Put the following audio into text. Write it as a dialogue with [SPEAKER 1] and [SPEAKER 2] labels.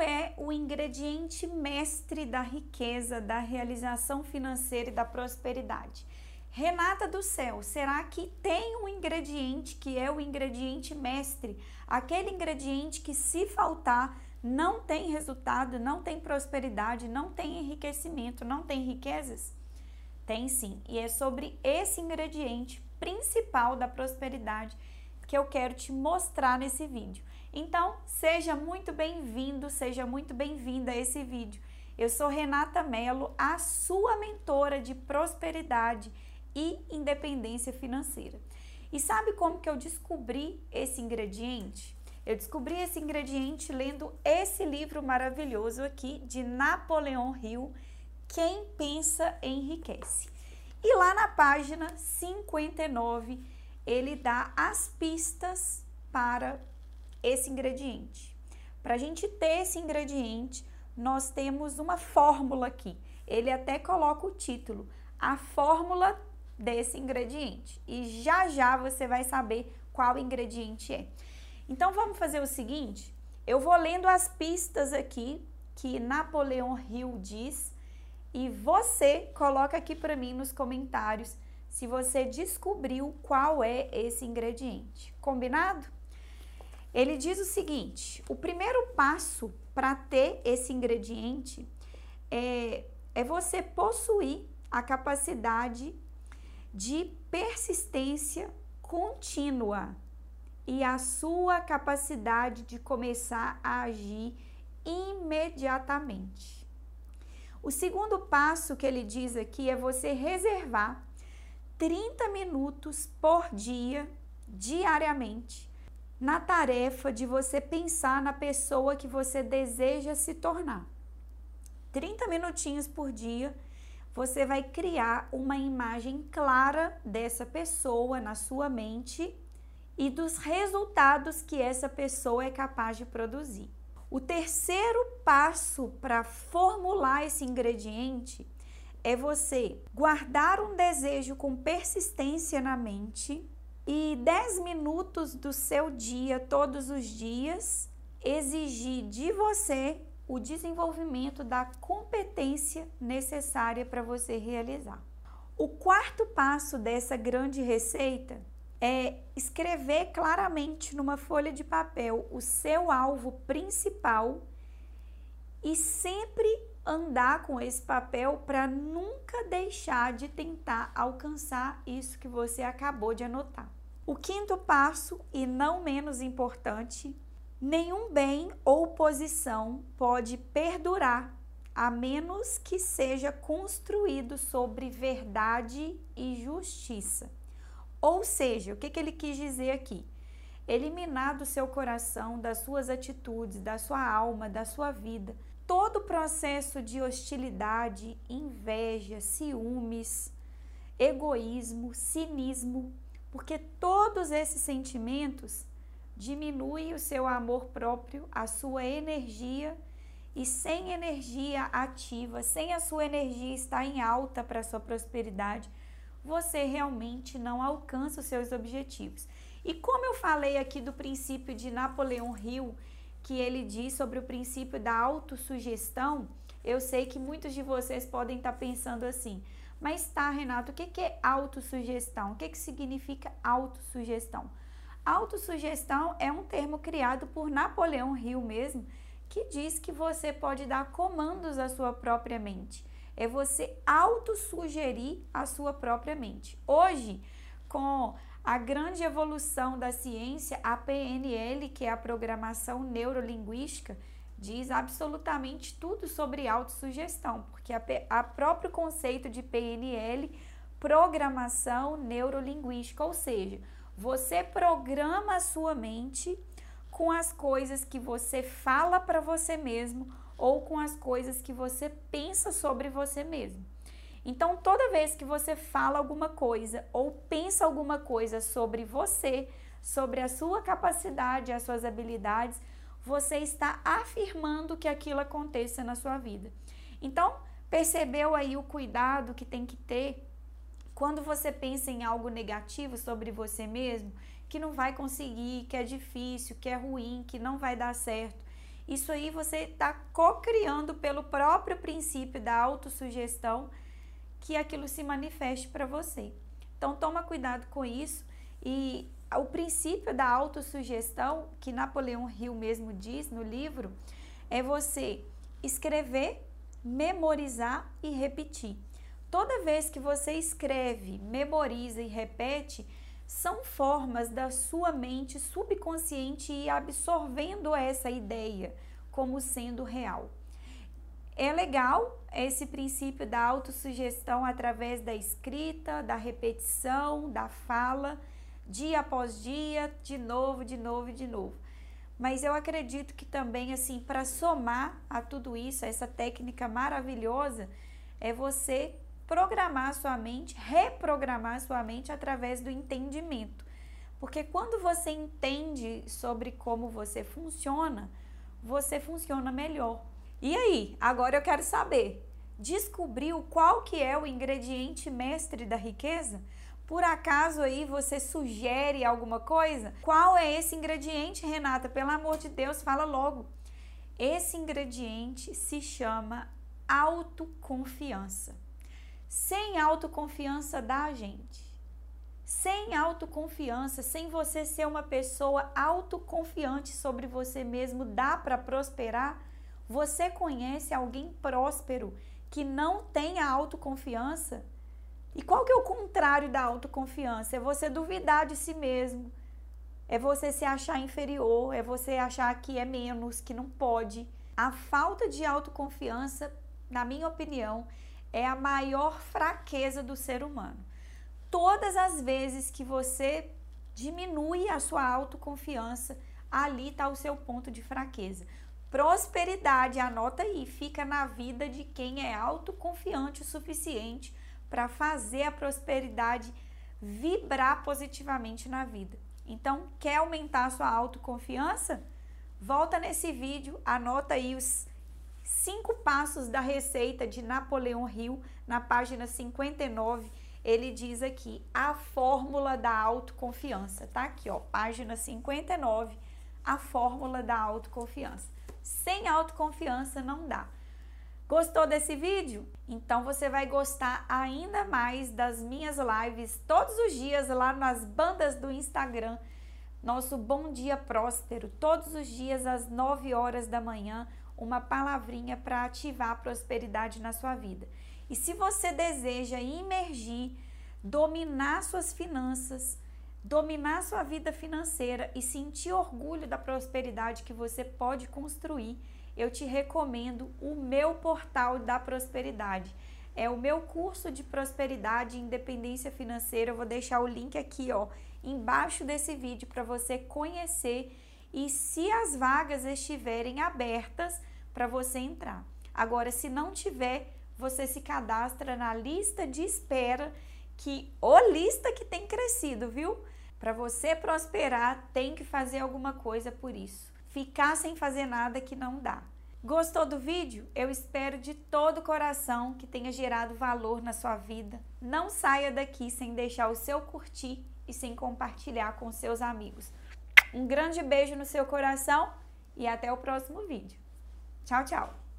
[SPEAKER 1] qual é o ingrediente mestre da riqueza, da realização financeira e da prosperidade? Renata do céu, será que tem um ingrediente que é o ingrediente mestre? Aquele ingrediente que, se faltar, não tem resultado, não tem prosperidade, não tem enriquecimento, não tem riquezas? Tem sim, e é sobre esse ingrediente principal da prosperidade que eu quero te mostrar nesse vídeo. Então, seja muito bem-vindo, seja muito bem-vinda a esse vídeo. Eu sou Renata Mello, a sua mentora de prosperidade e independência financeira. E sabe como que eu descobri esse ingrediente? Eu descobri esse ingrediente lendo esse livro maravilhoso aqui de Napoleão Hill, Quem Pensa Enriquece. E lá na página 59, ele dá as pistas para esse ingrediente. Para a gente ter esse ingrediente, nós temos uma fórmula aqui. Ele até coloca o título, a fórmula desse ingrediente. E já já você vai saber qual ingrediente é. Então vamos fazer o seguinte, eu vou lendo as pistas aqui que Napoleão Hill diz e você coloca aqui para mim nos comentários se você descobriu qual é esse ingrediente. Combinado? Ele diz o seguinte: o primeiro passo para ter esse ingrediente é, é você possuir a capacidade de persistência contínua e a sua capacidade de começar a agir imediatamente. O segundo passo que ele diz aqui é você reservar 30 minutos por dia, diariamente, na tarefa de você pensar na pessoa que você deseja se tornar. 30 minutinhos por dia você vai criar uma imagem clara dessa pessoa na sua mente e dos resultados que essa pessoa é capaz de produzir. O terceiro passo para formular esse ingrediente é você guardar um desejo com persistência na mente e 10 minutos do seu dia, todos os dias, exigir de você o desenvolvimento da competência necessária para você realizar. O quarto passo dessa grande receita é escrever claramente numa folha de papel o seu alvo principal e sempre andar com esse papel para nunca deixar de tentar alcançar isso que você acabou de anotar. O quinto passo, e não menos importante, Nenhum bem ou posição pode perdurar a menos que seja construído sobre verdade e justiça. Ou seja, o que, que ele quis dizer aqui? Eliminar do seu coração, das suas atitudes, da sua alma, da sua vida, todo o processo de hostilidade, inveja, ciúmes, egoísmo, cinismo, porque todos esses sentimentos diminui o seu amor próprio, a sua energia e sem energia ativa, sem a sua energia estar em alta para a sua prosperidade, você realmente não alcança os seus objetivos. E como eu falei aqui do princípio de Napoleão Hill, que ele diz sobre o princípio da autossugestão, eu sei que muitos de vocês podem estar pensando assim, mas tá, Renato, o que é autossugestão? O que, que significa autossugestão? Autossugestão é um termo criado por Napoleão Hill mesmo, que diz que você pode dar comandos à sua própria mente. É você autossugerir a sua própria mente. Hoje, com a grande evolução da ciência, a PNL, que é a programação neurolinguística, diz absolutamente tudo sobre autossugestão, porque a, a próprio conceito de PNL, programação neurolinguística, ou seja, você programa a sua mente com as coisas que você fala para você mesmo ou com as coisas que você pensa sobre você mesmo. Então, toda vez que você fala alguma coisa ou pensa alguma coisa sobre você, sobre a sua capacidade, as suas habilidades, você está afirmando que aquilo aconteça na sua vida. Então, percebeu aí o cuidado que tem que ter quando você pensa em algo negativo sobre você mesmo, que não vai conseguir, que é difícil, que é ruim, que não vai dar certo, isso aí você está co-criando pelo próprio princípio da autossugestão que aquilo se manifeste para você. Então toma cuidado com isso e o princípio da autossugestão, que Napoleão Hill mesmo diz no livro, é você escrever, memorizar e repetir. Toda vez que você escreve, memoriza e repete, são formas da sua mente subconsciente ir absorvendo essa ideia como sendo real. É legal esse princípio da autossugestão através da escrita, da repetição, da fala, dia após dia, de novo, de novo, de novo. Mas eu acredito que também assim, para somar a tudo isso, essa técnica maravilhosa, é você programar sua mente, reprogramar sua mente através do entendimento. Porque quando você entende sobre como você funciona, você funciona melhor. E aí, agora eu quero saber, descobriu qual que é o ingrediente mestre da riqueza? Por acaso aí você sugere alguma coisa? Qual é esse ingrediente, Renata? Pelo amor de Deus, fala logo. Esse ingrediente se chama autoconfiança. Sem autoconfiança da gente. Sem autoconfiança, sem você ser uma pessoa autoconfiante sobre você mesmo, dá para prosperar? Você conhece alguém próspero que não tem a autoconfiança? E qual que é o contrário da autoconfiança? É você duvidar de si mesmo. É você se achar inferior, é você achar que é menos, que não pode. A falta de autoconfiança, na minha opinião, é a maior fraqueza do ser humano. Todas as vezes que você diminui a sua autoconfiança, ali está o seu ponto de fraqueza. Prosperidade, anota aí, fica na vida de quem é autoconfiante o suficiente para fazer a prosperidade vibrar positivamente na vida. Então, quer aumentar a sua autoconfiança? Volta nesse vídeo, anota aí os cinco passos da receita de Napoleão Hill, na página 59, ele diz aqui a fórmula da autoconfiança. Tá aqui, ó, página 59, a fórmula da autoconfiança. Sem autoconfiança não dá. Gostou desse vídeo? Então você vai gostar ainda mais das minhas lives todos os dias lá nas bandas do Instagram. Nosso Bom Dia Próspero, todos os dias às 9 horas da manhã uma palavrinha para ativar a prosperidade na sua vida. E se você deseja imergir, dominar suas finanças, dominar sua vida financeira e sentir orgulho da prosperidade que você pode construir, eu te recomendo o meu portal da prosperidade. É o meu curso de prosperidade e independência financeira. Eu vou deixar o link aqui, ó, embaixo desse vídeo para você conhecer e se as vagas estiverem abertas, para você entrar. Agora, se não tiver, você se cadastra na lista de espera, que o lista que tem crescido, viu? Para você prosperar, tem que fazer alguma coisa por isso. Ficar sem fazer nada que não dá. Gostou do vídeo? Eu espero de todo o coração que tenha gerado valor na sua vida. Não saia daqui sem deixar o seu curtir e sem compartilhar com seus amigos. Um grande beijo no seu coração e até o próximo vídeo. Tchau, tchau!